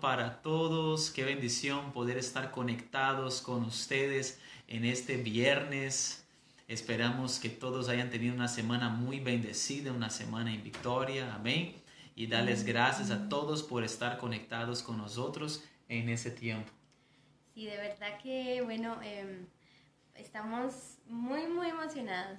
para todos. Qué bendición poder estar conectados con ustedes en este viernes. Esperamos que todos hayan tenido una semana muy bendecida, una semana en victoria. Amén. Y darles gracias a todos por estar conectados con nosotros en ese tiempo. Sí, de verdad que, bueno, em, estamos muy, muy emocionados.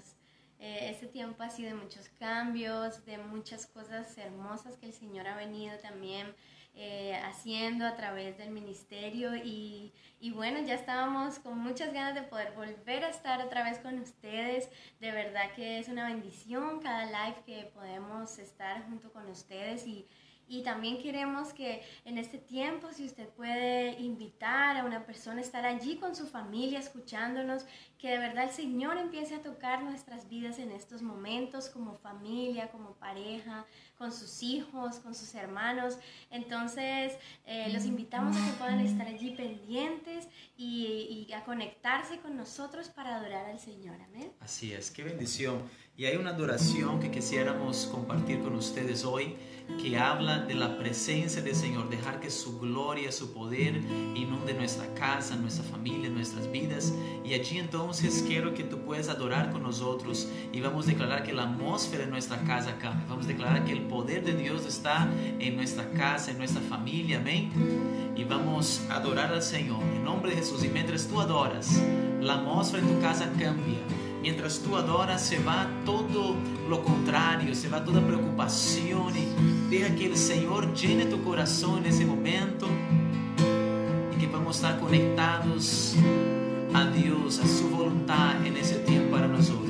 Eh, este tiempo ha sido de muchos cambios, de muchas cosas hermosas que el Señor ha venido también eh, haciendo a través del ministerio y, y, bueno, ya estábamos con muchas ganas de poder volver a estar otra vez con ustedes. De verdad que es una bendición cada live que podemos estar junto con ustedes y, y también queremos que en este tiempo, si usted puede invitar a una persona estar allí con su familia, escuchándonos, que de verdad el Señor empiece a tocar nuestras vidas en estos momentos como familia, como pareja, con sus hijos, con sus hermanos. Entonces, eh, los invitamos a que puedan estar allí pendientes y, y a conectarse con nosotros para adorar al Señor. Amén. Así es, qué bendición. Y hay una adoración que quisiéramos compartir con ustedes hoy que habla de la presencia del Señor, dejar que su gloria, su poder inunde nuestra casa, nuestra familia, nuestras vidas. Y allí entonces quiero que tú puedas adorar con nosotros y vamos a declarar que la atmósfera en nuestra casa cambia. Vamos a declarar que el poder de Dios está en nuestra casa, en nuestra familia, amén. Y vamos a adorar al Señor en nombre de Jesús. Y mientras tú adoras, la atmósfera en tu casa cambia. Mientras tú adoras, se va todo lo contrario, se va toda preocupación y deja que el Señor llene tu corazón en ese momento y que vamos a estar conectados a Dios, a su voluntad en ese tiempo para nosotros.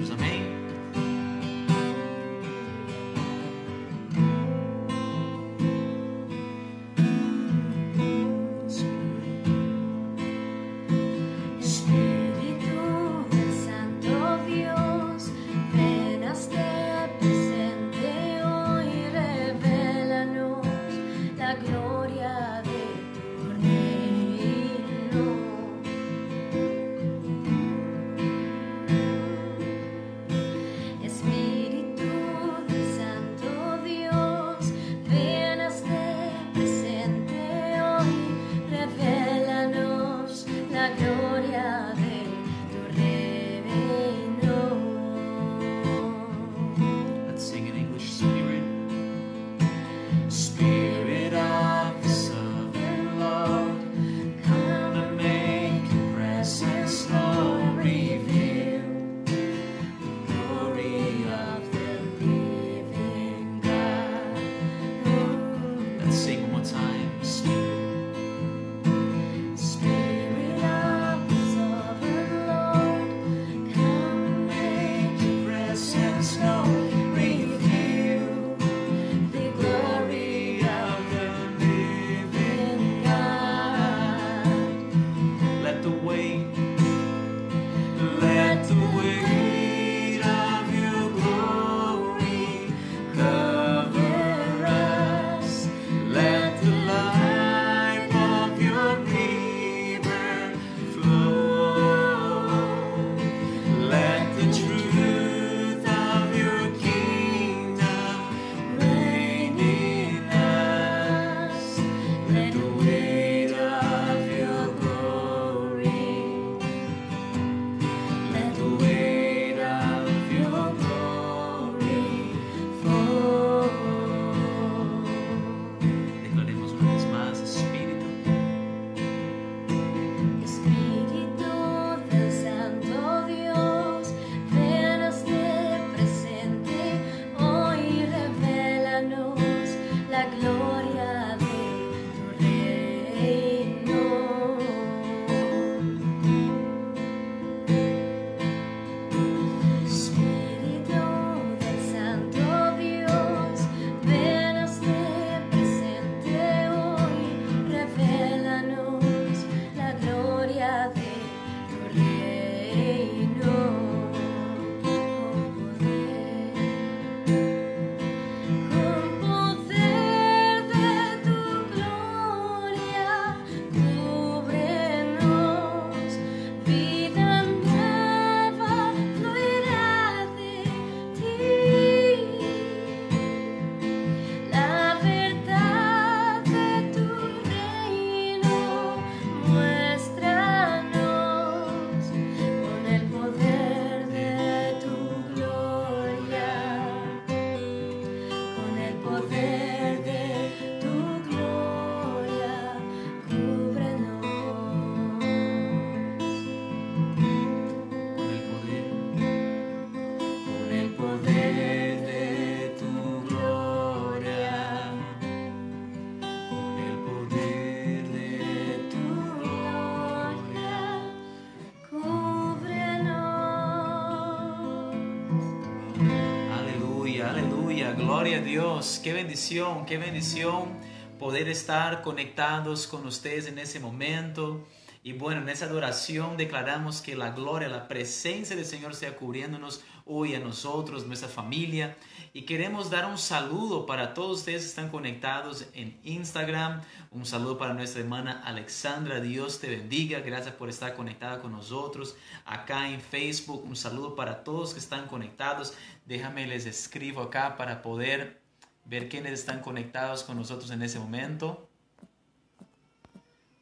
Dios. Qué bendición, qué bendición poder estar conectados con ustedes en ese momento. Y bueno, en esa adoración declaramos que la gloria, la presencia del Señor sea cubriéndonos hoy a nosotros, nuestra familia. Y queremos dar un saludo para todos ustedes que están conectados en Instagram. Un saludo para nuestra hermana Alexandra. Dios te bendiga. Gracias por estar conectada con nosotros. Acá en Facebook, un saludo para todos que están conectados. Déjame les escribo acá para poder ver quiénes están conectados con nosotros en ese momento.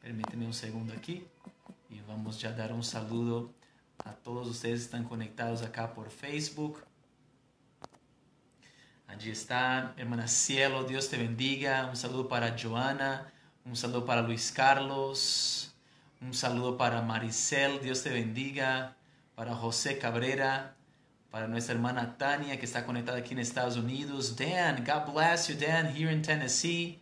Permíteme un segundo aquí y vamos ya a dar un saludo a todos ustedes que están conectados acá por Facebook. Allí está, hermana Cielo, Dios te bendiga. Un saludo para Joana, un saludo para Luis Carlos, un saludo para Maricel, Dios te bendiga. Para José Cabrera, para nuestra hermana Tania que está conectada aquí en Estados Unidos. Dan, God bless you, Dan, here in Tennessee.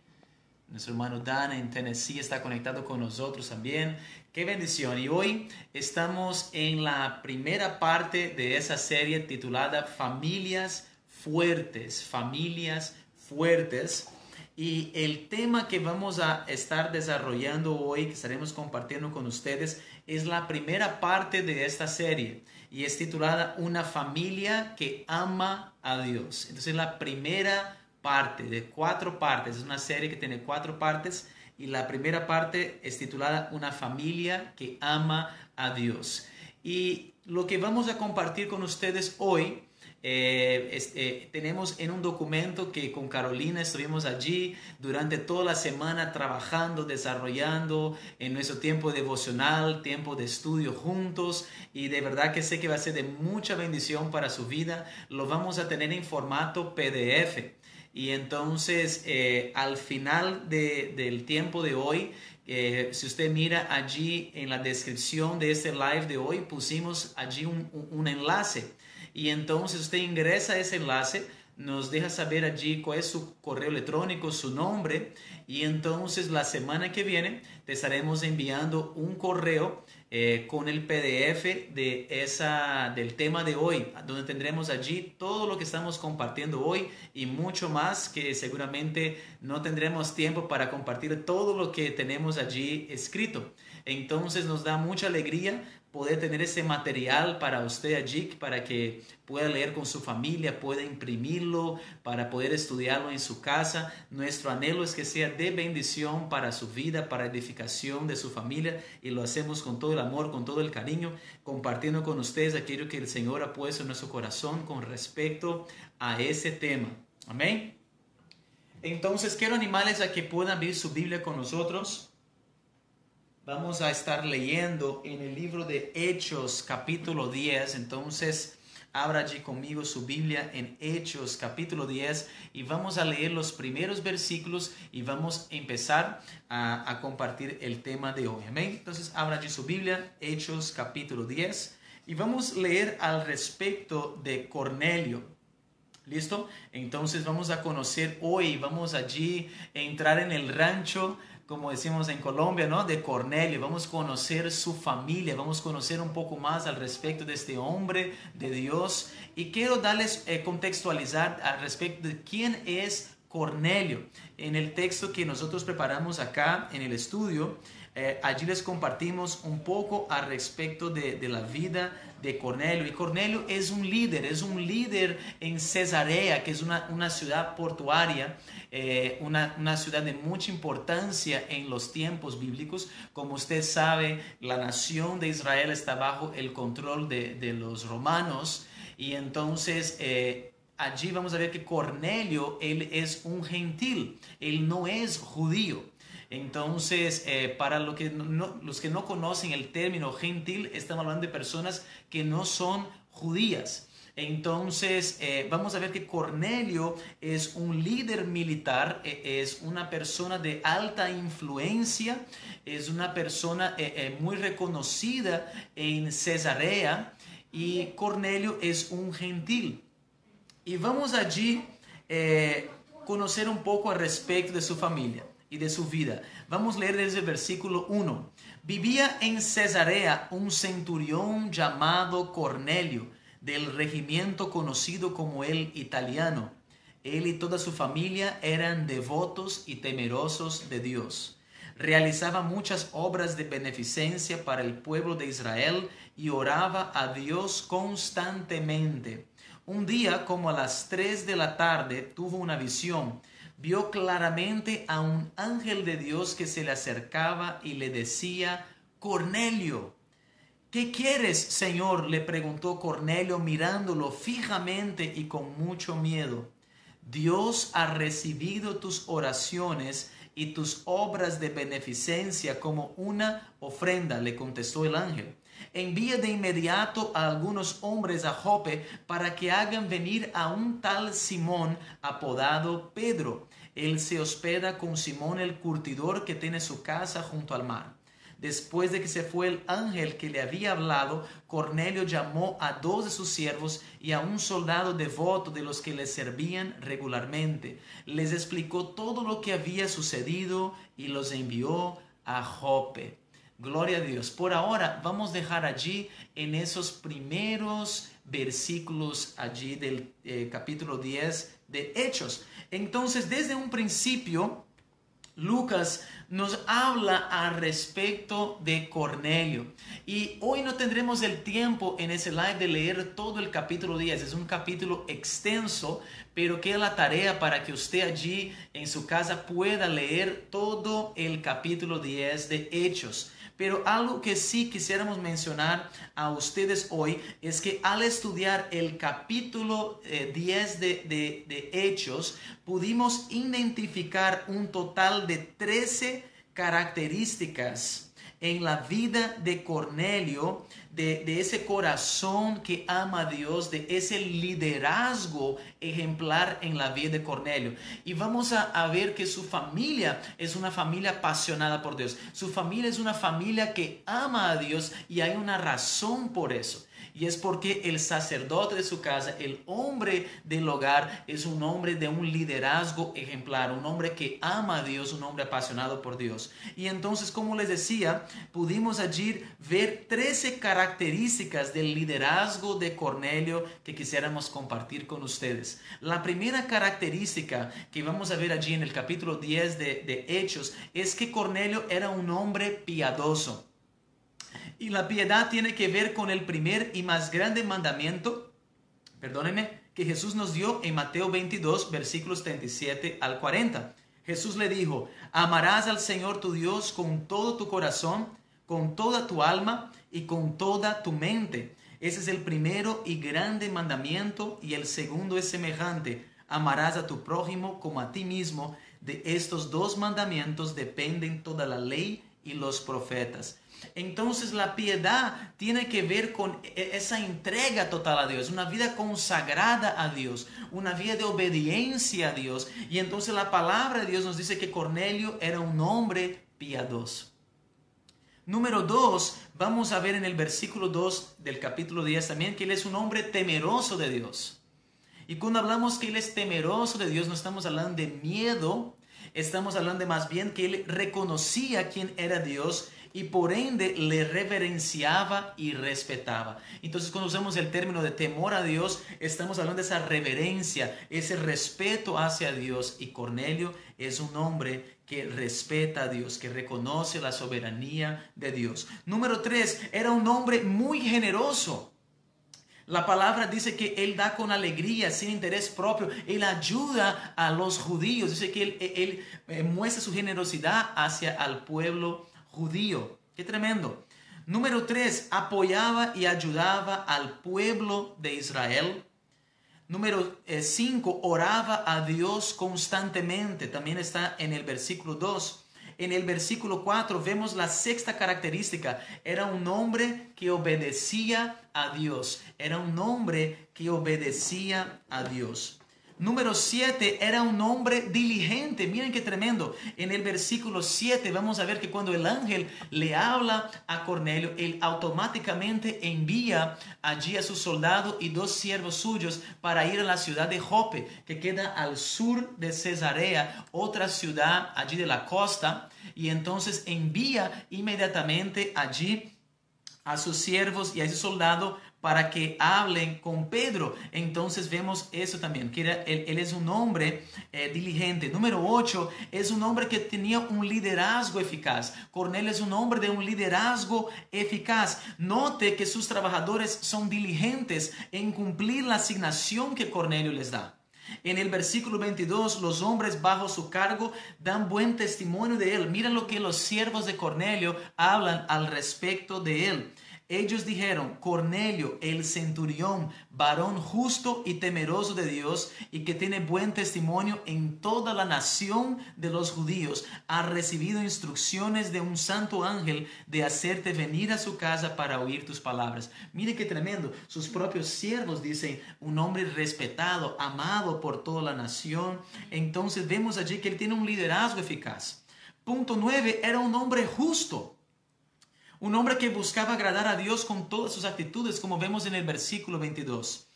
Nuestro hermano Dan en Tennessee está conectado con nosotros también. Qué bendición. Y hoy estamos en la primera parte de esa serie titulada Familias Fuertes. Familias Fuertes. Y el tema que vamos a estar desarrollando hoy, que estaremos compartiendo con ustedes, es la primera parte de esta serie y es titulada Una familia que ama a Dios. Entonces la primera parte de cuatro partes, es una serie que tiene cuatro partes y la primera parte es titulada Una familia que ama a Dios. Y lo que vamos a compartir con ustedes hoy, eh, eh, tenemos en un documento que con Carolina estuvimos allí durante toda la semana trabajando, desarrollando en nuestro tiempo devocional, tiempo de estudio juntos y de verdad que sé que va a ser de mucha bendición para su vida. Lo vamos a tener en formato PDF. Y entonces, eh, al final del tiempo de hoy, eh, si usted mira allí en la descripción de este live de hoy, pusimos allí un, un, enlace. Y entonces usted ingresa a ese enlace, nos deja saber allí cuál es su correo electrónico, su nombre. Y entonces la semana que viene te estaremos enviando un correo eh, con el PDF de esa, del tema de hoy, donde tendremos allí todo lo que estamos compartiendo hoy y mucho más que seguramente no tendremos tiempo para compartir todo lo que tenemos allí escrito. Entonces nos da mucha alegría poder tener ese material para usted allí, para que pueda leer con su familia, pueda imprimirlo, para poder estudiarlo en su casa. Nuestro anhelo es que sea de bendición para su vida, para edificación de su familia y lo hacemos con todo el amor, con todo el cariño, compartiendo con ustedes aquello que el Señor ha puesto en nuestro corazón con respecto a ese tema. Amén. Entonces quiero animarles a que puedan abrir su Biblia con nosotros. Vamos a estar leyendo en el libro de Hechos capítulo 10. Entonces, abra allí conmigo su Biblia en Hechos capítulo 10 y vamos a leer los primeros versículos y vamos a empezar a, compartir el tema de hoy. Amén. Entonces, abra allí su Biblia, Hechos capítulo 10 y vamos a leer al respecto de Cornelio. ¿Listo? Entonces vamos a conocer hoy, vamos allí a entrar en el rancho como decimos en Colombia, ¿no? De Cornelio. Vamos a conocer su familia, vamos a conocer un poco más al respecto de este hombre de Dios. Y quiero darles eh, contextualizar al respecto de quién es Cornelio. En el texto que nosotros preparamos acá en el estudio, eh, allí les compartimos un poco al respecto de, la vida de Cornelio. Y Cornelio es un líder, es un líder en Cesarea, que es una, ciudad portuaria, eh, una, ciudad de mucha importancia en los tiempos bíblicos. Como usted sabe, la nación de Israel está bajo el control de, de los romanos. Y entonces... Eh, allí vamos a ver que Cornelio, él es un gentil, él no es judío. Entonces, eh, para que los que no conocen el término gentil, estamos hablando de personas que no son judías. Entonces, eh, vamos a ver que Cornelio es un líder militar, e, es una persona de alta influencia, es una persona eh, muy reconocida en Cesarea y Cornelio es un gentil. Y vamos allí conocer un poco al respecto de su familia y de su vida. Vamos a leer desde el versículo 1. Vivía en Cesarea un centurión llamado Cornelio, del regimiento conocido como el italiano. Él y toda su familia eran devotos y temerosos de Dios. Realizaba muchas obras de beneficencia para el pueblo de Israel y oraba a Dios constantemente. Un día, como a las 3 de la tarde, tuvo una visión. Vio claramente a un ángel de Dios que se le acercaba y le decía, Cornelio. ¿Qué quieres, Señor? le preguntó Cornelio mirándolo fijamente y con mucho miedo. Dios ha recibido tus oraciones y tus obras de beneficencia como una ofrenda, le contestó el ángel. Envía de inmediato a algunos hombres a Jope para que hagan venir a un tal Simón apodado Pedro. Él se hospeda con Simón el curtidor que tiene su casa junto al mar. Después de que se fue el ángel que le había hablado, Cornelio llamó a dos de sus siervos y a un soldado devoto de los que le servían regularmente. Les explicó todo lo que había sucedido y los envió a Jope. Gloria a Dios. Por ahora vamos a dejar allí en esos primeros versículos allí del eh, capítulo 10 de Hechos. Entonces, desde un principio, Lucas nos habla al respecto de Cornelio. Y hoy no tendremos el tiempo en ese live de leer todo el capítulo 10. Es un capítulo extenso, pero que la tarea para que usted allí en su casa pueda leer todo el capítulo 10 de Hechos. Pero algo que sí quisiéramos mencionar a ustedes hoy es que al estudiar el capítulo 10 eh, de, de Hechos, pudimos identificar un total de 13 características en la vida de Cornelio, de, ese corazón que ama a Dios, de ese liderazgo ejemplar en la vida de Cornelio. Y vamos a, ver que su familia es una familia apasionada por Dios. Su familia es una familia que ama a Dios y hay una razón por eso. Y es porque el sacerdote de su casa, el hombre del hogar, es un hombre de un liderazgo ejemplar, un hombre que ama a Dios, un hombre apasionado por Dios. Y entonces, como les decía, pudimos allí ver 13 características del liderazgo de Cornelio que quisiéramos compartir con ustedes. La primera característica que vamos a ver allí en el capítulo 10 de, de Hechos es que Cornelio era un hombre piadoso. Y la piedad tiene que ver con el primer y más grande mandamiento, perdónenme, que Jesús nos dio en Mateo 22, versículos 37 al 40. Jesús le dijo, amarás al Señor tu Dios con todo tu corazón, con toda tu alma y con toda tu mente. Ese es el primero y grande mandamiento y el segundo es semejante. Amarás a tu prójimo como a ti mismo. De estos dos mandamientos dependen toda la ley y los profetas. Entonces la piedad tiene que ver con e-, esa entrega total a Dios, una vida consagrada a Dios, una vida de obediencia a Dios. Y entonces la palabra de Dios nos dice que Cornelio era un hombre piadoso. Número dos, vamos a ver en el versículo 2 del capítulo 10 también que él es un hombre temeroso de Dios. Y cuando hablamos que él es temeroso de Dios, no estamos hablando de miedo, estamos hablando más bien que él reconocía quién era Dios y por ende le reverenciaba y respetaba. Entonces cuando usamos el término de temor a Dios, estamos hablando de esa reverencia, ese respeto hacia Dios. Y Cornelio es un hombre que respeta a Dios, que reconoce la soberanía de Dios. Número tres, era un hombre muy generoso. La palabra dice que Él da con alegría, sin interés propio. Él ayuda a los judíos. Dice que Él, él eh, muestra su generosidad hacia el pueblo judío. Qué tremendo. Número tres, apoyaba y ayudaba al pueblo de Israel. Número eh, cinco, oraba a Dios constantemente. También está en el versículo 2. En el versículo 4 vemos la sexta característica. Era un hombre que obedecía a Dios. Era un hombre que obedecía a Dios. Número 7 era un hombre diligente. Miren qué tremendo. En el versículo 7 vamos a ver que cuando el ángel le habla a Cornelio, él automáticamente envía allí a su soldado y dos siervos suyos para ir a la ciudad de Jope, que queda al sur de Cesarea, otra ciudad allí de la costa. Y entonces envía inmediatamente allí a sus siervos y a ese soldado para que hablen con Pedro. Entonces vemos eso también, que él, es un hombre eh, diligente. Número 8, es un hombre que tenía un liderazgo eficaz. Cornelio es un hombre de un liderazgo eficaz. Note que sus trabajadores son diligentes en cumplir la asignación que Cornelio les da. En el versículo 22, los hombres bajo su cargo dan buen testimonio de él. Mira lo que los siervos de Cornelio hablan al respecto de él. Ellos dijeron, Cornelio, el centurión, varón justo y temeroso de Dios y que tiene buen testimonio en toda la nación de los judíos, ha recibido instrucciones de un santo ángel de hacerte venir a su casa para oír tus palabras. Mire qué tremendo. Sus propios siervos dicen, un hombre respetado, amado por toda la nación. Entonces vemos allí que él tiene un liderazgo eficaz. Punto 9, era un hombre justo. Un hombre que buscaba agradar a Dios con todas sus actitudes, como vemos en el versículo 22.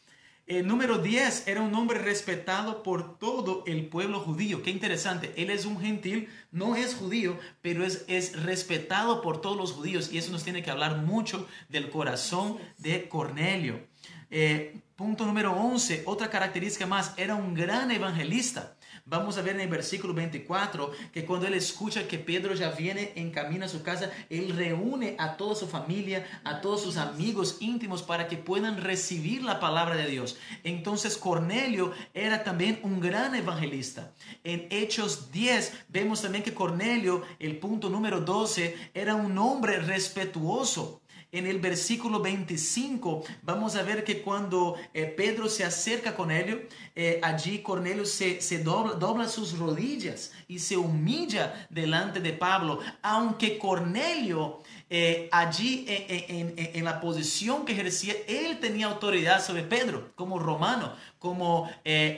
El número 10 era un hombre respetado por todo el pueblo judío. Qué interesante. Él es un gentil, no es judío, pero es, es respetado por todos los judíos. Y eso nos tiene que hablar mucho del corazón de Cornelio. Eh, punto número 11, otra característica más, era un gran evangelista. Vamos a ver en el versículo 24 que cuando él escucha que Pedro ya viene en camino a su casa, él reúne a toda su familia, a todos sus amigos íntimos para que puedan recibir la palabra de Dios. Entonces Cornelio era también un gran evangelista. En Hechos 10 vemos también que Cornelio, el punto número 12, era un hombre respetuoso. En el versículo 25 vamos a ver que cuando eh, Pedro se acerca con Cornelio, eh, allí Cornelio se, dobla, sus rodillas y se humilla delante de Pablo, aunque Cornelio eh, allí en, la posición que ejercía, él tenía autoridad sobre Pedro como romano, como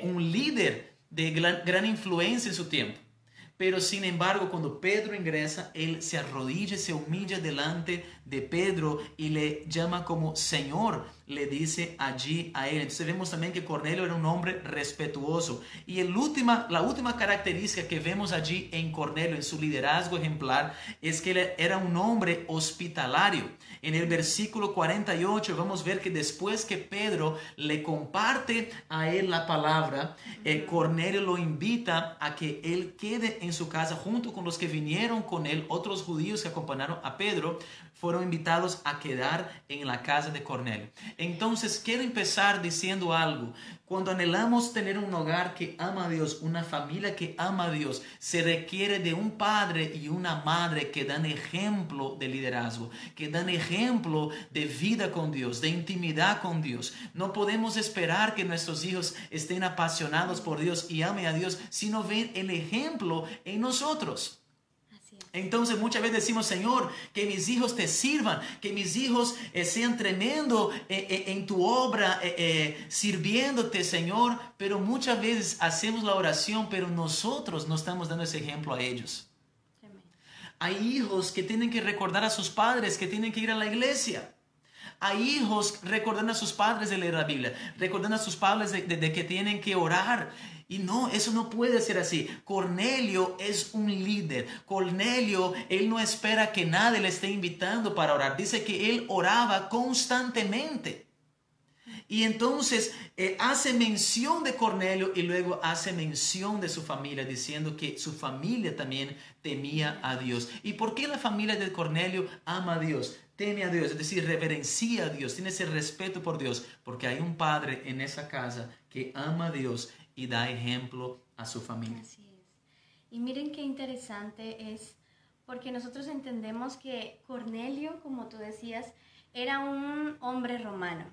un líder de gran influencia en su tiempo. Pero sin embargo, cuando Pedro ingresa, él se arrodilla, se humilla delante de Pedro y le llama como Señor le dice allí a él. Entonces vemos también que Cornelio era un hombre respetuoso. Y el última, la última característica que vemos allí en Cornelio, en su liderazgo ejemplar, es que él era un hombre hospitalario. En el versículo 48 vamos a ver que después que Pedro le comparte a él la palabra, eh, Cornelio lo invita a que él quede en su casa junto con los que vinieron con él, otros judíos que acompañaron a Pedro, fueron invitados a quedar en la casa de Cornelio. Entonces, quiero empezar diciendo algo. Cuando anhelamos tener un hogar que ama a Dios, una familia que ama a Dios, se requiere de un padre y una madre que dan ejemplo de liderazgo, que dan ejemplo de vida con Dios, de intimidad con Dios. No podemos esperar que nuestros hijos estén apasionados por Dios y amen a Dios si no ven el ejemplo en nosotros. Entonces muchas veces decimos, Señor, que mis hijos te sirvan, que mis hijos eh, sean tremendo eh, eh, en tu obra, sirviéndote, Señor. Pero muchas veces hacemos la oración, pero nosotros no estamos dando ese ejemplo a ellos. Hay hijos que tienen que recordar a sus padres, que tienen que ir a la iglesia. Hay hijos recordando a sus padres de leer la Biblia, recordando a sus padres de que tienen que orar. Y no, eso no puede ser así. Cornelio es un líder. Cornelio, él no espera que nadie le esté invitando para orar. Dice que él oraba constantemente. Y entonces eh, hace mención de Cornelio y luego hace mención de su familia, diciendo que su familia también temía a Dios. ¿Y por qué la familia de Cornelio ama a Dios? Teme a Dios, es decir, reverencia a Dios, tiene ese respeto por Dios, porque hay un padre en esa casa que ama a Dios y da ejemplo a su familia. Y miren qué interesante es, porque nosotros entendemos que Cornelio, como tú decías, era un hombre romano.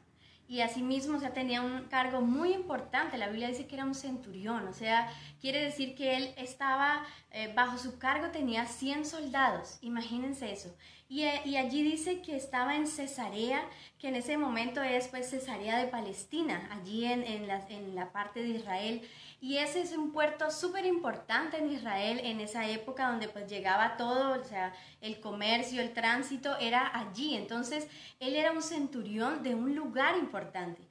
Y asimismo, o tenía un cargo muy importante. La Biblia dice que era un centurión, o sea, quiere decir que él estaba, eh, bajo su cargo tenía 100 soldados, imagínense eso. Y, eh, y, allí dice que estaba en Cesarea, que en ese momento es pues Cesarea de Palestina, allí en, en, la, en la parte de Israel. Y ese es un puerto súper importante en Israel en esa época donde pues llegaba todo, o sea, el comercio, el tránsito era allí. Entonces, él era un centurión de un lugar importante.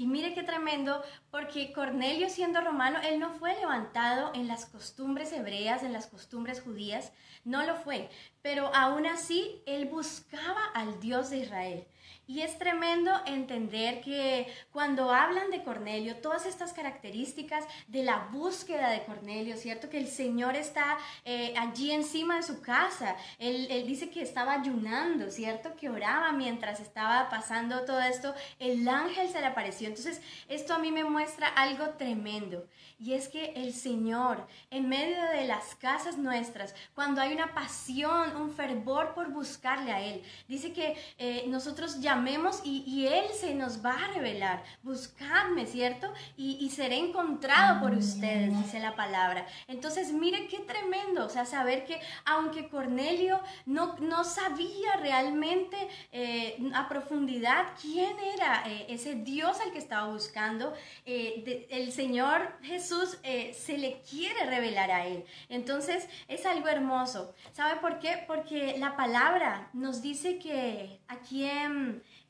Y mire qué tremendo, porque Cornelio siendo romano, él no fue levantado en las costumbres hebreas, en las costumbres judías, no lo fue, pero aún así él buscaba al Dios de Israel. Y es tremendo entender que cuando hablan de Cornelio, todas estas características de la búsqueda de Cornelio, ¿cierto? Que el Señor está eh, allí encima de su casa. Él, él, dice que estaba ayunando, ¿cierto? Que oraba mientras estaba pasando todo esto. El ángel se le apareció. Entonces, esto a mí me muestra algo tremendo. Y es que el Señor, en medio de las casas nuestras, cuando hay una pasión, un fervor por buscarle a Él, dice que eh, nosotros llamemos y, Él se nos va a revelar. Buscadme, ¿cierto? Y, seré encontrado por ustedes, dice la palabra. Entonces, mire qué tremendo, o sea, saber que aunque Cornelio no, no sabía realmente eh, a profundidad quién era eh, ese Dios al que estaba buscando, el Señor Jesús, eh, se le quiere revelar a él. Entonces es algo hermoso. ¿Sabe por qué? Porque la palabra nos dice que aquí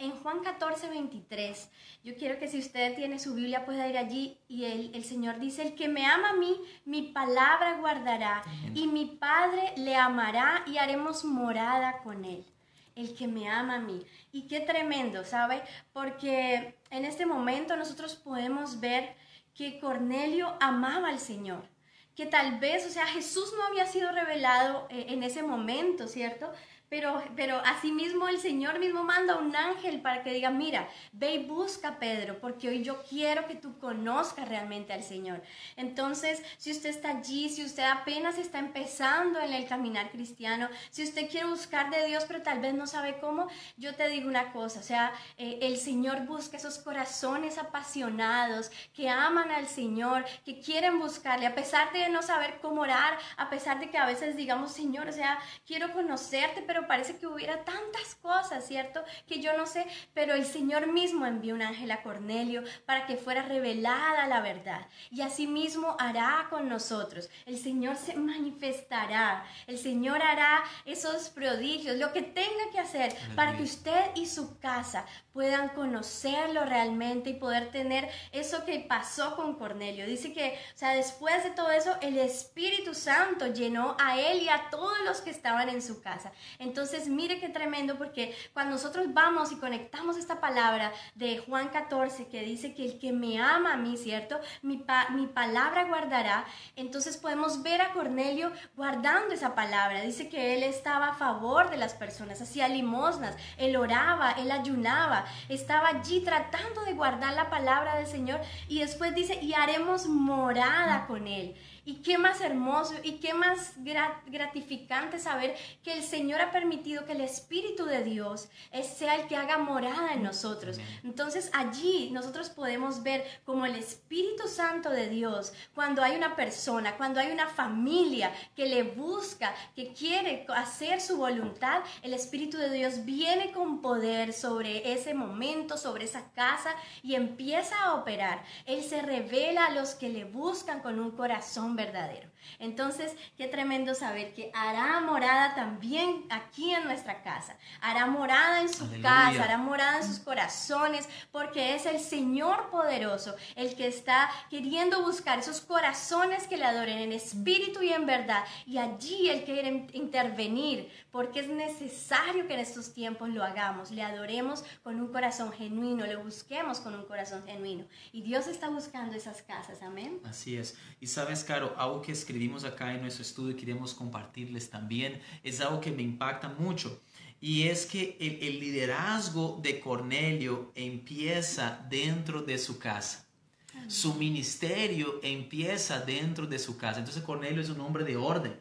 en, Juan 14, 23, yo quiero que si usted tiene su Biblia pueda ir allí y el, el Señor dice, el que me ama a mí, mi palabra guardará y mi Padre le amará y haremos morada con él el que me ama a mí. Y qué tremendo, ¿sabe? Porque en este momento nosotros podemos ver que Cornelio amaba al Señor, que tal vez, o sea, Jesús no había sido revelado eh, en ese momento, ¿cierto? Pero, pero asimismo el Señor mismo manda un ángel para que diga, mira, ve y busca Pedro, porque hoy yo quiero que tú conozcas realmente al Señor. Entonces, si usted está allí, si usted apenas está empezando en el caminar cristiano, si usted quiere buscar de Dios, pero tal vez no sabe cómo, yo te digo una cosa, o sea, eh, el Señor busca esos corazones apasionados que aman al Señor, que quieren buscarle, a pesar de no saber cómo orar, a pesar de que a veces digamos, Señor, o sea, quiero conocerte, pero parece que hubiera tantas cosas, ¿cierto? Que yo no sé, pero el Señor mismo envió un ángel a Cornelio para que fuera revelada la verdad. Y asimismo hará con nosotros. El Señor se manifestará. El Señor hará esos prodigios, lo que tenga que hacer para que usted y su casa puedan conocerlo realmente y poder tener eso que pasó con Cornelio. Dice que, o sea, después de todo eso, el Espíritu Santo llenó a él y a todos los que estaban en su casa. Entonces, mire qué tremendo, porque cuando nosotros vamos y conectamos esta palabra de Juan 14, que dice que el que me ama a mí, ¿cierto? Mi, mi palabra guardará, entonces podemos ver a Cornelio guardando esa palabra. Dice que él estaba a favor de las personas, hacía limosnas, él oraba, él ayunaba estaba allí tratando de guardar la palabra del Señor y después dice, y haremos morada con Él. Y qué más hermoso y qué más gratificante saber que el Señor ha permitido que el Espíritu de Dios sea el que haga morada en nosotros. Entonces allí nosotros podemos ver como el Espíritu Santo de Dios, cuando hay una persona, cuando hay una familia que le busca, que quiere hacer su voluntad, el Espíritu de Dios viene con poder sobre ese momento, sobre esa casa y empieza a operar. Él se revela a los que le buscan con un corazón verdadero. Entonces, qué tremendo saber que hará morada también aquí en nuestra casa. Hará morada en su casa, hará morada en sus corazones, porque es el Señor poderoso el que está queriendo buscar esos corazones que le adoren en espíritu y en verdad. Y allí Él quiere intervenir, porque es necesario que en estos tiempos lo hagamos, le adoremos con un corazón genuino, le busquemos con un corazón genuino. Y Dios está buscando esas casas, amén. Así es. Y sabes, Caro, algo que escribimos acá en nuestro estudio y queremos compartirles también, es algo que me impacta mucho. Y es que el, liderazgo de Cornelio empieza dentro de su casa. Su ministerio empieza dentro de su casa. Entonces Cornelio es un hombre de orden.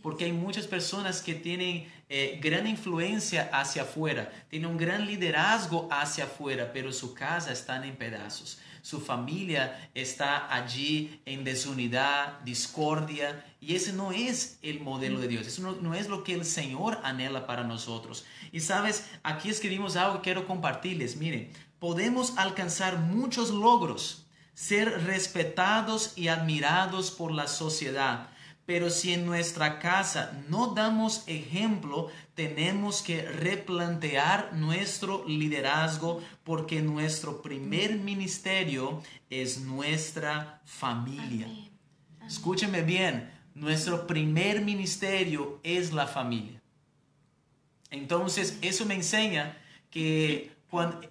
Porque hay muchas personas que tienen eh, gran influencia hacia afuera, tienen un gran liderazgo hacia afuera, pero su casa está en pedazos su familia está allí en desunidad, discordia, y ese no es el modelo de Dios, eso no, es lo que el Señor anhela para nosotros. Y sabes, aquí escribimos algo que quiero compartirles, miren, podemos alcanzar muchos logros, ser respetados y admirados por la sociedad, Pero si en nuestra casa no damos ejemplo, tenemos que replantear nuestro liderazgo porque nuestro primer ministerio es nuestra familia. Escúcheme bien, nuestro primer ministerio es la familia. Entonces, eso me enseña que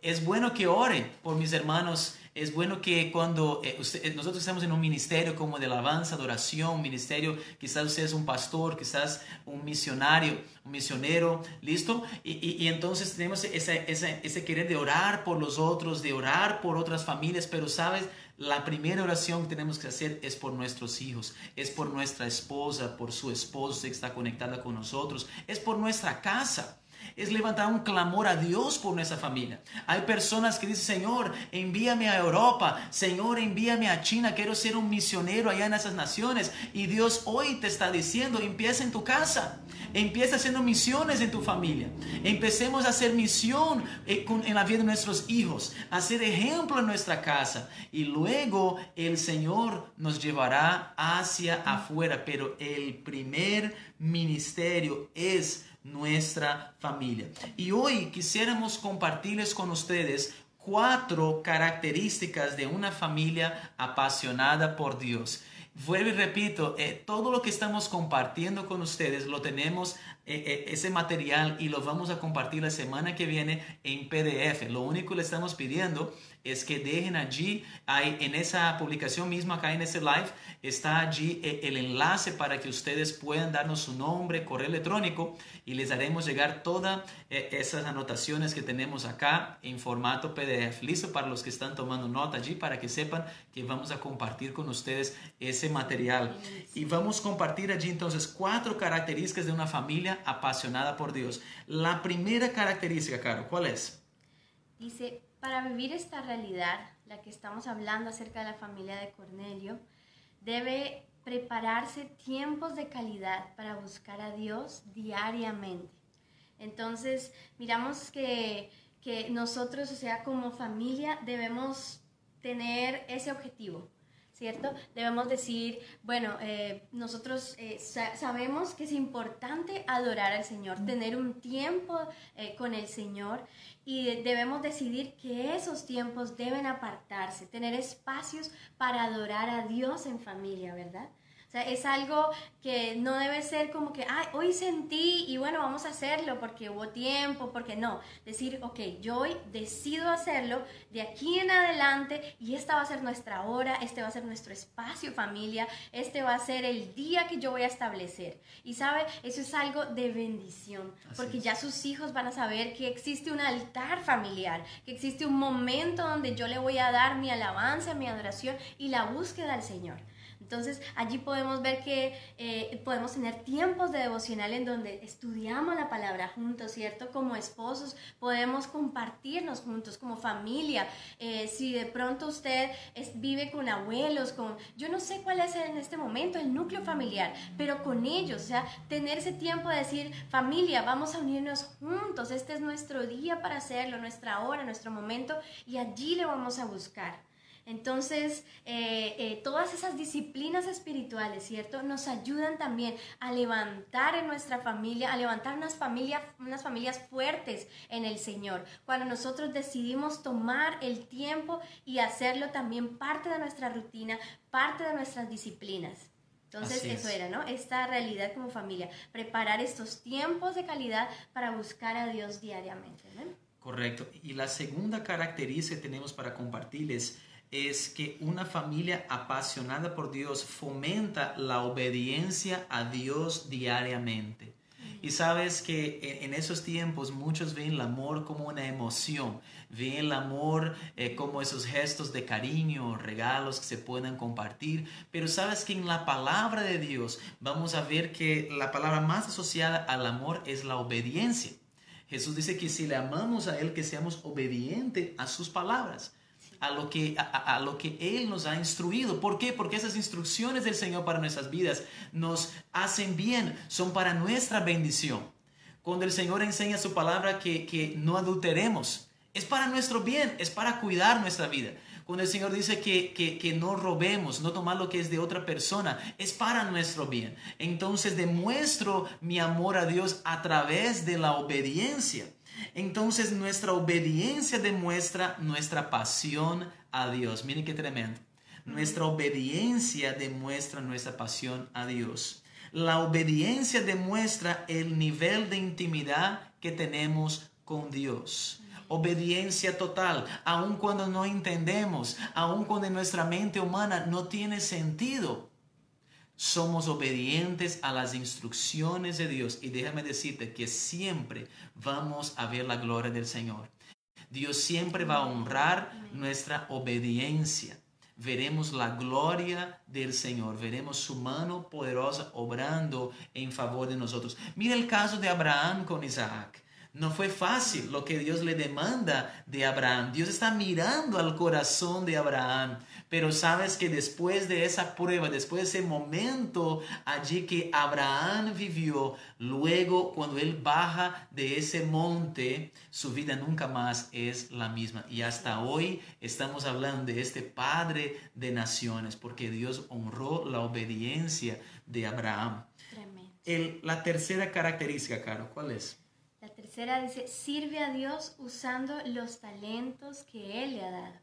es bueno que ore por mis hermanos es bueno que cuando eh, eh, nosotros estamos en un ministerio como de alabanza, adoración, un ministerio, quizás usted es un pastor, quizás un misionario, un misionero, ¿listo? Y, entonces tenemos ese, ese querer de orar por los otros, de orar por otras familias, pero sabes, la primera oración que tenemos que hacer es por nuestros hijos, es por nuestra esposa, por su esposo que está conectada con nosotros, es por nuestra casa es levantar un clamor a Dios por nuestra familia. Hay personas que dicen, Señor, envíame a Europa, Señor, envíame a China, quiero ser un misionero allá en esas naciones. Y Dios hoy te está diciendo, empieza en tu casa, empieza haciendo misiones en tu familia. Empecemos a hacer misión eh, en la vida de nuestros hijos, hacer ejemplo en nuestra casa. Y luego el Señor nos llevará hacia afuera. Pero el primer ministerio es nuestra familia. Y hoy quisiéramos compartirles con ustedes cuatro características de una familia apasionada por Dios. Vuelvo y repito, eh, todo lo que estamos compartiendo con ustedes lo tenemos, eh, eh, ese material, y lo vamos a compartir la semana que viene en PDF. Lo único que le estamos pidiendo es que dejen allí, hay, en esa publicación misma, acá en ese live, está allí eh, el enlace para que ustedes puedan darnos su nombre, correo electrónico y les haremos llegar todas eh, esas anotaciones que tenemos acá en formato PDF. Listo para los que están tomando nota allí para que sepan que vamos a compartir con ustedes ese material. Y vamos a compartir allí entonces cuatro características de una familia apasionada por Dios. La primera característica, Caro, ¿cuál es? Dice para vivir esta realidad, la que estamos hablando acerca de la familia de Cornelio, debe prepararse tiempos de calidad para buscar a Dios diariamente. Entonces, miramos que, que nosotros, o sea, como familia, debemos tener ese objetivo, ¿cierto? Debemos decir, bueno, eh, nosotros eh, sabemos que es importante adorar al Señor, tener un tiempo eh, con el Señor y debemos decidir que esos tiempos deben apartarse, tener espacios para adorar a Dios en familia, ¿verdad? Sea, es algo que no debe ser como que, ay, hoy sentí y bueno, vamos a hacerlo porque hubo tiempo, porque no. Decir, ok, yo hoy decido hacerlo de aquí en adelante y esta va a ser nuestra hora, este va a ser nuestro espacio familia, este va a ser el día que yo voy a establecer. Y sabe, eso es algo de bendición, porque ya sus hijos van a saber que existe un altar familiar, que existe un momento donde yo le voy a dar mi alabanza, mi adoración y la búsqueda al Señor. Entonces allí podemos ver que eh, podemos tener tiempos de devocional en donde estudiamos la palabra juntos, ¿cierto? Como esposos podemos compartirnos juntos, como familia. Eh, si de pronto usted vive con abuelos, con, yo no sé cuál es en este momento el núcleo familiar, pero con ellos, o sea, tener ese tiempo de decir, familia, vamos a unirnos juntos, este es nuestro día para hacerlo, nuestra hora, nuestro momento, y allí le vamos a buscar. Entonces, eh, eh, todas esas disciplinas espirituales, ¿cierto? Nos ayudan también a levantar en nuestra familia, a levantar unas, familias, unas familias fuertes en el Señor. Cuando nosotros decidimos tomar el tiempo y hacerlo también parte de nuestra rutina, parte de nuestras disciplinas. Entonces eso era, ¿no? Esta realidad como familia, preparar estos tiempos de calidad para buscar a Dios diariamente. ¿no? Correcto. Y la segunda característica que tenemos para compartirles es que una familia apasionada por Dios fomenta la obediencia a Dios diariamente. Y sabes que en esos tiempos muchos ven el amor como una emoción, ven el amor eh, como esos gestos de cariño, regalos que se puedan compartir, pero sabes que en la palabra de Dios vamos a ver que la palabra más asociada al amor es la obediencia. Jesús dice que si le amamos a Él, que seamos obedientes a sus palabras a lo, que, a, lo que Él nos ha instruido. ¿Por qué? Porque esas instrucciones del Señor para nuestras vidas nos hacen bien, son para nuestra bendición. Cuando el Señor enseña su palabra que, que no adulteremos, es para nuestro bien, es para cuidar nuestra vida. Cuando el Señor dice que, que, que, no robemos, no tomar lo que es de otra persona, es para nuestro bien. Entonces demuestro mi amor a Dios a través de la obediencia. Entonces nuestra obediencia demuestra nuestra pasión a Dios. Miren qué tremendo. Nuestra obediencia demuestra nuestra pasión a Dios. La obediencia demuestra el nivel de intimidad que tenemos con Dios. Obediencia total, aun cuando no entendemos, aun cuando nuestra mente humana no tiene sentido. Somos obedientes a las instrucciones de Dios y déjame decirte que siempre vamos a ver la gloria del Señor. Dios siempre va a honrar nuestra obediencia veremos la gloria del Señor, veremos su mano poderosa obrando en favor de nosotros. Mira el caso de Abraham con Isaac. No fue fácil lo que Dios le demanda de Abraham. Dios está mirando al corazón de Abraham. Pero sabes que después de esa prueba, después de ese momento allí que Abraham vivió, luego cuando él baja de ese monte, su vida nunca más es la misma. Y hasta hoy estamos hablando de este Padre de naciones, porque Dios honró la obediencia de Abraham. El, la tercera característica, Caro, ¿cuál es? La tercera dice, sirve a Dios usando los talentos que Él le ha dado.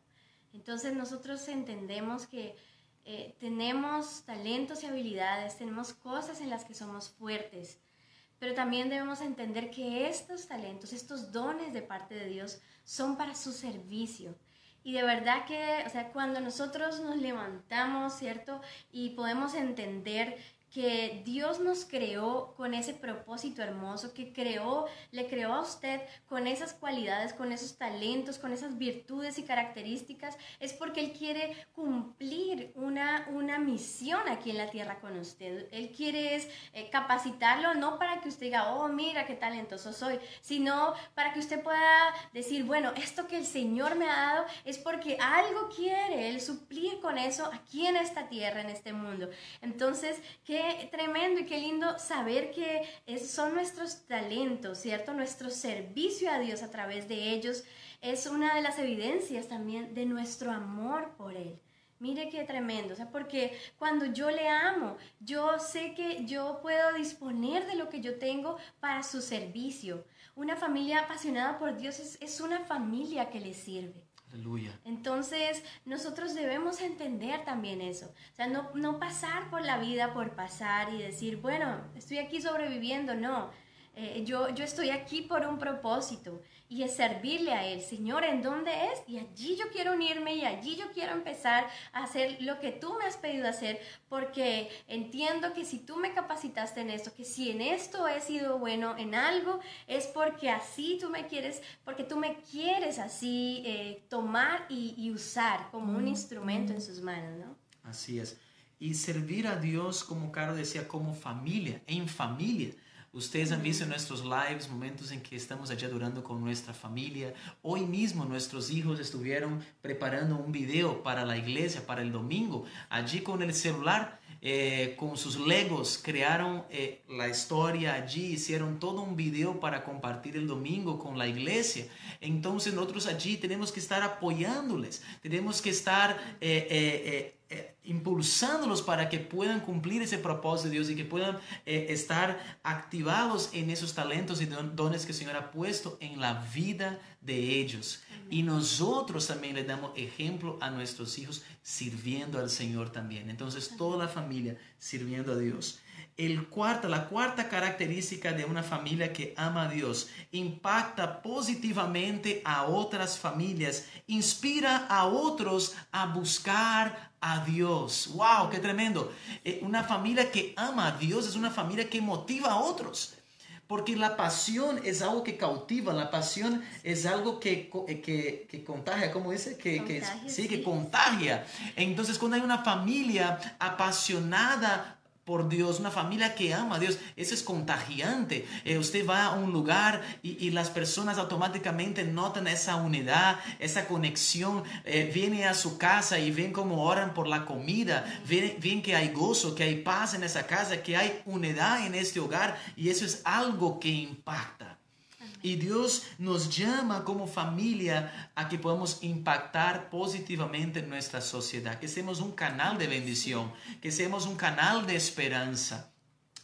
Entonces nosotros entendemos que eh, tenemos talentos y habilidades, tenemos cosas en las que somos fuertes, pero también debemos entender que estos talentos, estos dones de parte de Dios son para su servicio. Y de verdad que, o sea, cuando nosotros nos levantamos, ¿cierto? Y podemos entender que Dios nos creó con ese propósito hermoso, que creó, le creó a usted con esas cualidades, con esos talentos, con esas virtudes y características, es porque Él quiere cumplir una, una misión aquí en la tierra con usted. Él quiere es, eh, capacitarlo no para que usted diga, oh, mira qué talentoso soy, sino para que usted pueda decir, bueno, esto que el Señor me ha dado es porque algo quiere Él suplir con eso aquí en esta tierra, en este mundo. Entonces, tremendo y qué lindo saber que son nuestros talentos, ¿cierto? Nuestro servicio a Dios a través de ellos es una de las evidencias también de nuestro amor por Él. Mire qué tremendo, o sea, porque cuando yo le amo, yo sé que yo puedo disponer de lo que yo tengo para su servicio. Una familia apasionada por Dios es, es una familia que le sirve. Aleluya. Entonces, nosotros debemos entender también eso. O sea, no, no pasar por la vida por pasar y decir, bueno, estoy aquí sobreviviendo. No, eh, yo, yo estoy aquí por un propósito y es servirle a Él. Señor, ¿en dónde es? Y allí yo quiero unirme y allí yo quiero empezar a hacer lo que tú me has pedido hacer porque entiendo que si tú me capacitaste en esto, que si en esto he sido bueno en algo, es porque así tú me quieres, porque tú me quieres así eh, tomar y, y, usar como un instrumento en sus manos, ¿no? Así es. Y servir a Dios, como Caro decía, como familia, en familia. Ustedes han visto en nuestros lives momentos en que estamos allá adorando con nuestra familia. Hoy mismo nuestros hijos estuvieron preparando un video para la iglesia, para el domingo. Allí con el celular, eh, con sus legos, crearon eh, la historia allí, hicieron todo un video para compartir el domingo con la iglesia. Entonces nosotros allí tenemos que estar apoyándoles, tenemos que estar... Eh, eh, impulsándolos para que puedan cumplir ese propósito de Dios y que puedan eh, estar activados en esos talentos y dones que el Señor ha puesto en la vida de ellos. Y nosotros también le damos ejemplo a nuestros hijos sirviendo al Señor también. Entonces toda la familia sirviendo a Dios. El cuarto, la cuarta característica de una familia que ama a Dios impacta positivamente a otras familias, inspira a otros a buscar a Dios. ¡Wow! ¡Qué tremendo! Eh, una familia que ama a Dios es una familia que motiva a otros. Porque la pasión es algo que cautiva, la pasión es algo que, eh, que, que contagia, ¿cómo dice? Que, que, sí, que contagia. Entonces, cuando hay una familia apasionada por Dios, una familia que ama a Dios, eso es contagiante. Eh, usted va a un lugar y, las personas automáticamente notan esa unidad, esa conexión, eh, viene a su casa y ven cómo oran por la comida, ven, ven que hay gozo, que hay paz en esa casa, que hay unidad en este hogar y eso es algo que impacta. Y Dios nos llama como familia a que podamos impactar positivamente en nuestra sociedad, que seamos un canal de bendición, que seamos un canal de esperanza.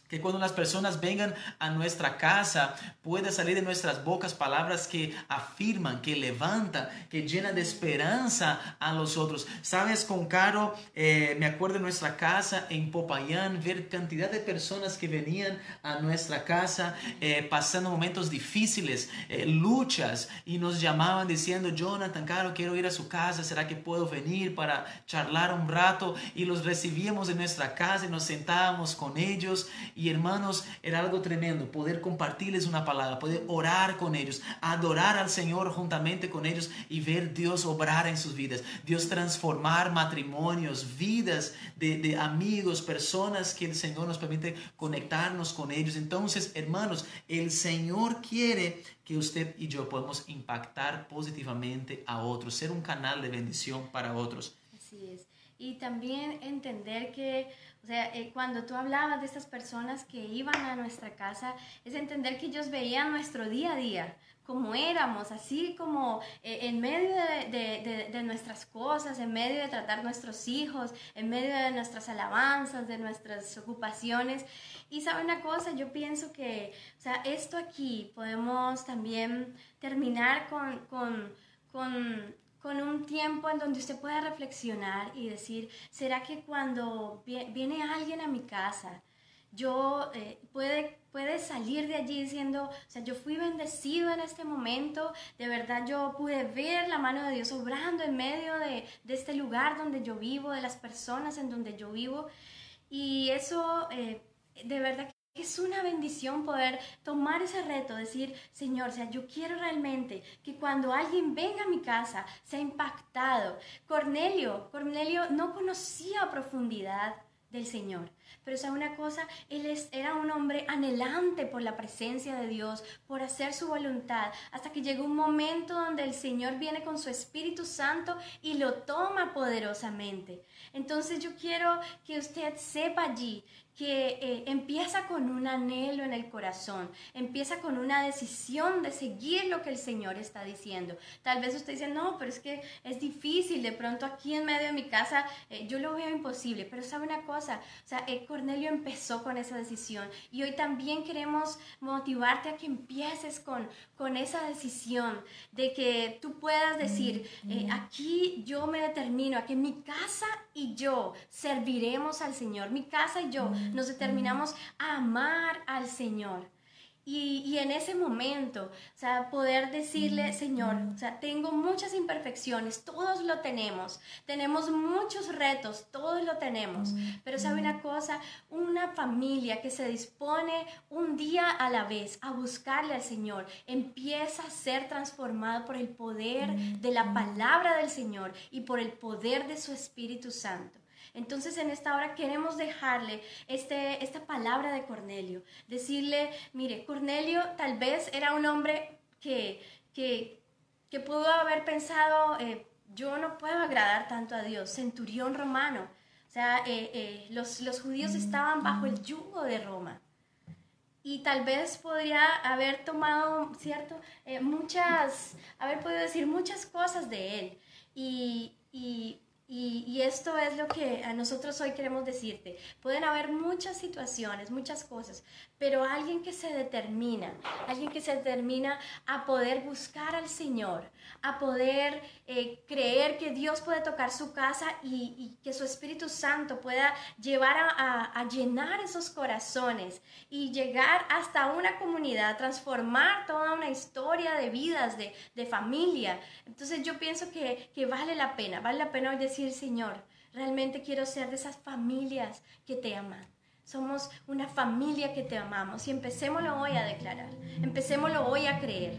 Que cuando las personas vengan a nuestra casa pueda salir de nuestras bocas palabras que afirman, que levantan, que llenan de esperanza a los otros. Sabes, con Caro, eh, me acuerdo de nuestra casa en Popayán, ver cantidad de personas que venían a nuestra casa eh, pasando momentos difíciles, eh, luchas, y nos llamaban diciendo, Jonathan, Caro, quiero ir a su casa, ¿será que puedo venir para charlar un rato? Y los recibíamos en nuestra casa y nos sentábamos con ellos y hermanos, era algo tremendo poder compartirles una palabra, poder orar con ellos, adorar al Señor juntamente con ellos y ver Dios obrar en sus vidas, Dios transformar matrimonios, vidas de, amigos, personas que el Señor nos permite conectarnos con ellos. Entonces, hermanos, el Señor quiere que usted y yo podamos impactar positivamente a otros, ser un canal de bendición para otros. Así es. Y también entender que o sea, eh, cuando tú hablabas de estas personas que iban a nuestra casa, es entender que ellos veían nuestro día a día, como éramos, así como eh, en medio de, nuestras cosas, en medio de tratar nuestros hijos, en medio de nuestras alabanzas, de nuestras ocupaciones. Y sabe una cosa, yo pienso que, o sea, esto aquí podemos también terminar con, con, con con un tiempo en donde usted pueda reflexionar y decir, ¿será que cuando viene alguien a mi casa, yo eh, puede, puede salir de allí diciendo, o sea, yo fui bendecido en este momento, de verdad yo pude ver la mano de Dios obrando en medio de, de este lugar donde yo vivo, de las personas en donde yo vivo. Y eso, eh, de verdad es una bendición poder tomar ese reto, decir, Señor, o sea, yo quiero realmente que cuando alguien venga a mi casa sea impactado. Cornelio, Cornelio no conocía profundidad del Señor. Pero sabe una cosa, él es, era un hombre anhelante por la presencia de Dios, por hacer su voluntad, hasta que llegó un momento donde el Señor viene con su Espíritu Santo y lo toma poderosamente. Entonces yo quiero que usted sepa allí que eh, empieza con un anhelo en el corazón, empieza con una decisión de seguir lo que el Señor está diciendo. Tal vez usted dice, no, pero es que es difícil, de pronto aquí en medio de mi casa eh, yo lo veo imposible, pero sabe una cosa, o sea, eh, Cornelio empezó con esa decisión y hoy también queremos motivarte a que empieces con, con esa decisión de que tú puedas decir, aquí yo me determino a que mi casa y yo serviremos al Señor, mi casa y yo nos determinamos a amar al Señor. Y, en ese momento, o sea, poder decirle, Señor, o sea, tengo muchas imperfecciones, todos lo tenemos, tenemos muchos retos, todos lo tenemos, pero sabe una cosa, una familia que se dispone un día a la vez a buscarle al Señor, empieza a ser transformado por el poder de la palabra del Señor y por el poder de su Espíritu Santo. Entonces en esta hora queremos dejarle este, esta palabra de Cornelio, decirle, mire, Cornelio tal vez era un hombre que, que, que pudo haber pensado, eh, yo no puedo agradar tanto a Dios, centurión romano. O sea, eh, eh, los, los judíos estaban bajo el yugo de Roma y tal vez podría haber tomado, ¿cierto? muchas, haber podido decir muchas cosas de él. Y, y y, esto es lo que a nosotros hoy queremos decirte. Pueden haber muchas situaciones, muchas cosas, pero alguien que se determina, alguien que se determina a poder buscar al Señor, a poder eh, creer que Dios puede tocar su casa y, que su Espíritu Santo pueda llevar a, llenar esos corazones y llegar hasta una comunidad, transformar toda una historia de vidas, de, de familia. Entonces yo pienso que, que vale la pena, vale la pena hoy decir, Señor, realmente quiero ser de esas familias que te aman somos una familia que te amamos y empecémoslo hoy a declarar, empecémoslo hoy a creer.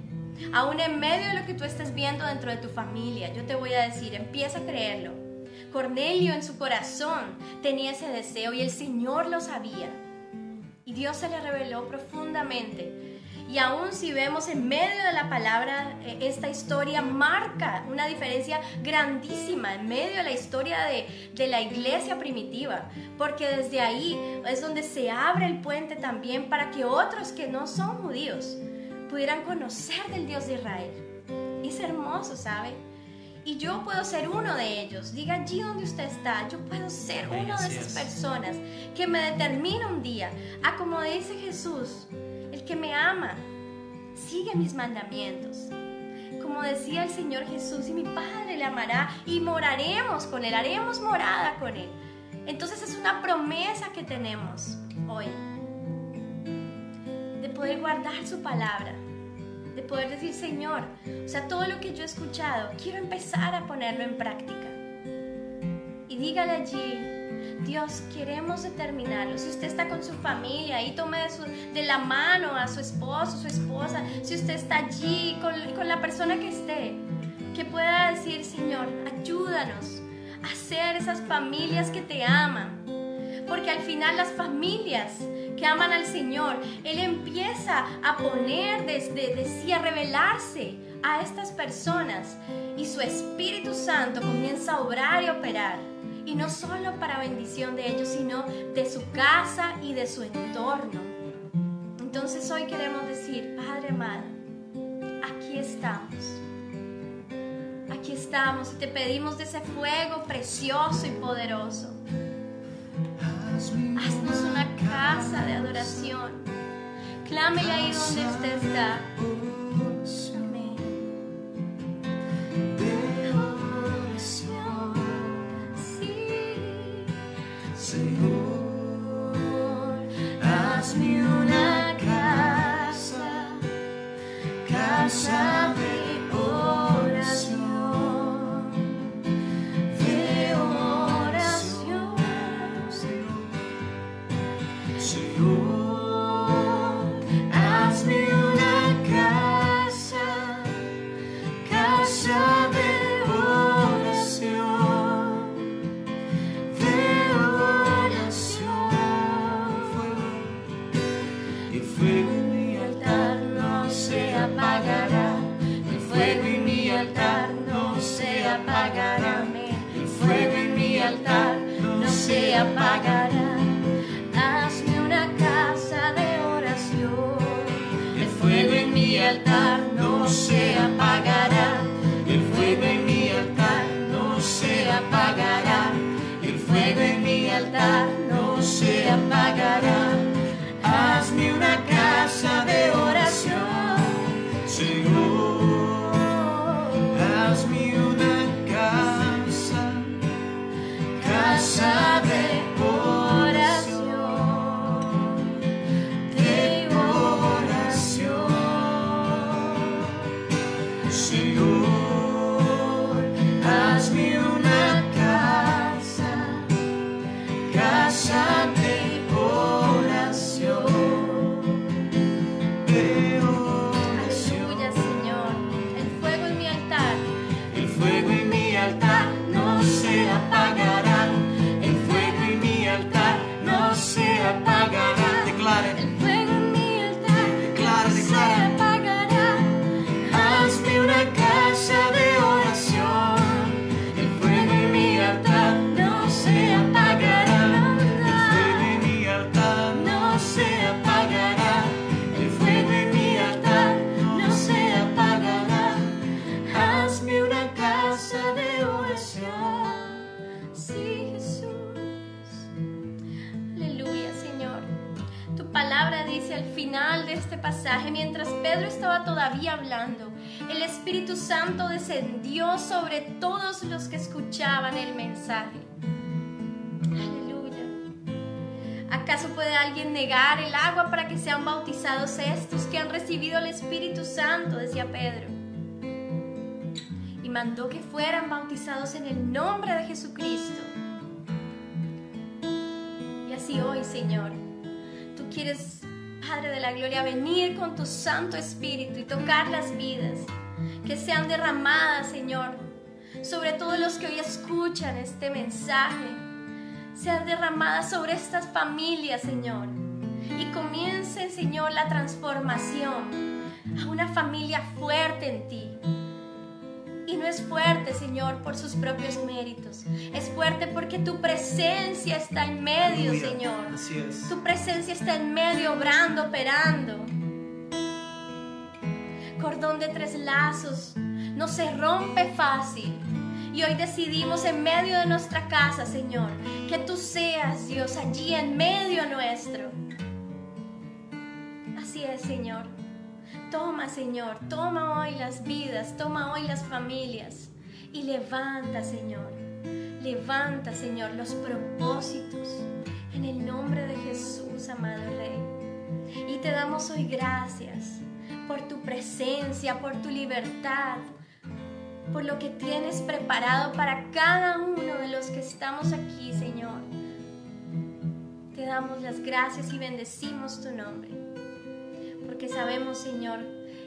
Aún en medio de lo que tú estés viendo dentro de tu familia, yo te voy a decir, empieza a creerlo. Cornelio en su corazón tenía ese deseo y el Señor lo sabía. Y Dios se le reveló profundamente y aún si vemos en medio de la palabra, eh, esta historia marca una diferencia grandísima en medio de la historia de, de la iglesia primitiva, porque desde ahí es donde se abre el puente también para que otros que no son judíos pudieran conocer del Dios de Israel. Es hermoso, ¿sabe? Y yo puedo ser uno de ellos. Diga allí donde usted está, yo puedo ser una de esas es. personas que me determina un día a como dice Jesús, que me ama, sigue mis mandamientos. Como decía el Señor Jesús, y mi Padre le amará y moraremos con Él, haremos morada con Él. Entonces es una promesa que tenemos hoy de poder guardar su palabra, de poder decir, Señor, o sea, todo lo que yo he escuchado, quiero empezar a ponerlo en práctica. Y dígale allí, Dios, queremos determinarlo. Si usted está con su familia, ahí tome de, su- de la mano a su esposo, su esposa. Si usted está allí con, con la persona que esté, que pueda decir, Señor, ayúdanos a ser esas familias que te aman. Porque al final las familias que aman al Señor, Él empieza a poner desde de sí, a revelarse a estas personas y su Espíritu Santo comienza a obrar y operar. Y no solo para bendición de ellos, sino de su casa y de su entorno. Entonces hoy queremos decir, Padre amado, aquí estamos. Aquí estamos y te pedimos de ese fuego precioso y poderoso. Haznos una casa de adoración. Clámele ahí donde usted está. Se todavía hablando, el Espíritu Santo descendió sobre todos los que escuchaban el mensaje. Aleluya. ¿Acaso puede alguien negar el agua para que sean bautizados estos que han recibido el Espíritu Santo? Decía Pedro. Y mandó que fueran bautizados en el nombre de Jesucristo. Y así hoy, Señor, tú quieres, Padre de la Gloria, venir con tu Santo Espíritu y tocar las vidas que sean derramadas, Señor, sobre todos los que hoy escuchan este mensaje sean derramadas sobre estas familias, Señor. Y comiencen, Señor, la transformación a una familia fuerte en ti. Y no es fuerte, Señor, por sus propios méritos. Es fuerte porque tu presencia está en medio, Aleluya. Señor. Así es. Tu presencia está en medio, obrando, operando. cordón de tres lazos no se rompe fácil. Y hoy decidimos en medio de nuestra casa, Señor, que tú seas, Dios, allí en medio nuestro. Así es, Señor. Toma, Señor, toma hoy las vidas, toma hoy las familias y levanta, Señor. Levanta, Señor, los propósitos en el nombre de Jesús, amado Rey. Y te damos hoy gracias por tu presencia, por tu libertad, por lo que tienes preparado para cada uno de los que estamos aquí, Señor. Te damos las gracias y bendecimos tu nombre, porque sabemos, Señor,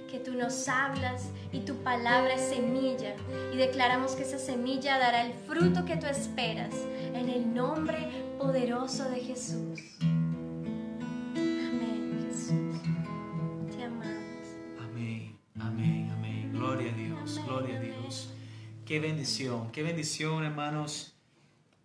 que tú nos hablas y tu palabra es semilla y declaramos que esa semilla dará el fruto que tú esperas en el nombre poderoso de Jesús. Amén, Jesús. Te amamos. Amén, amén, amén. Gloria a Dios, Amén, gloria a amén. Dios. Qué bendición, qué bendición, hermanos,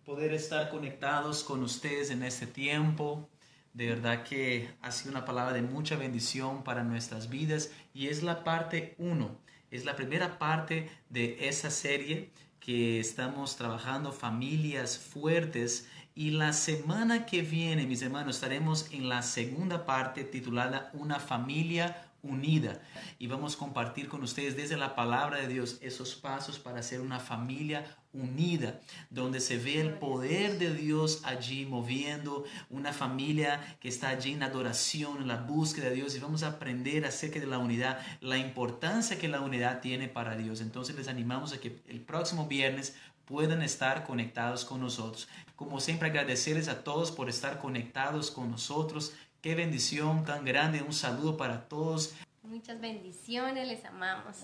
poder estar conectados con ustedes en este tiempo. De verdad que ha sido una palabra de mucha bendición para nuestras vidas y es la parte 1, es la primera parte de esa serie que estamos trabajando familias fuertes y la semana que viene, mis hermanos, estaremos en la segunda parte titulada Una familia unida y vamos a compartir con ustedes desde la palabra de Dios esos pasos para ser una familia unida, donde se ve el poder de Dios allí moviendo, una familia que está allí en adoración, en la búsqueda de Dios y vamos a aprender acerca de la unidad, la importancia que la unidad tiene para Dios. Entonces les animamos a que el próximo viernes puedan estar conectados con nosotros. Como siempre agradecerles a todos por estar conectados con nosotros. Qué bendición tan grande. Un saludo para todos. Muchas bendiciones, les amamos.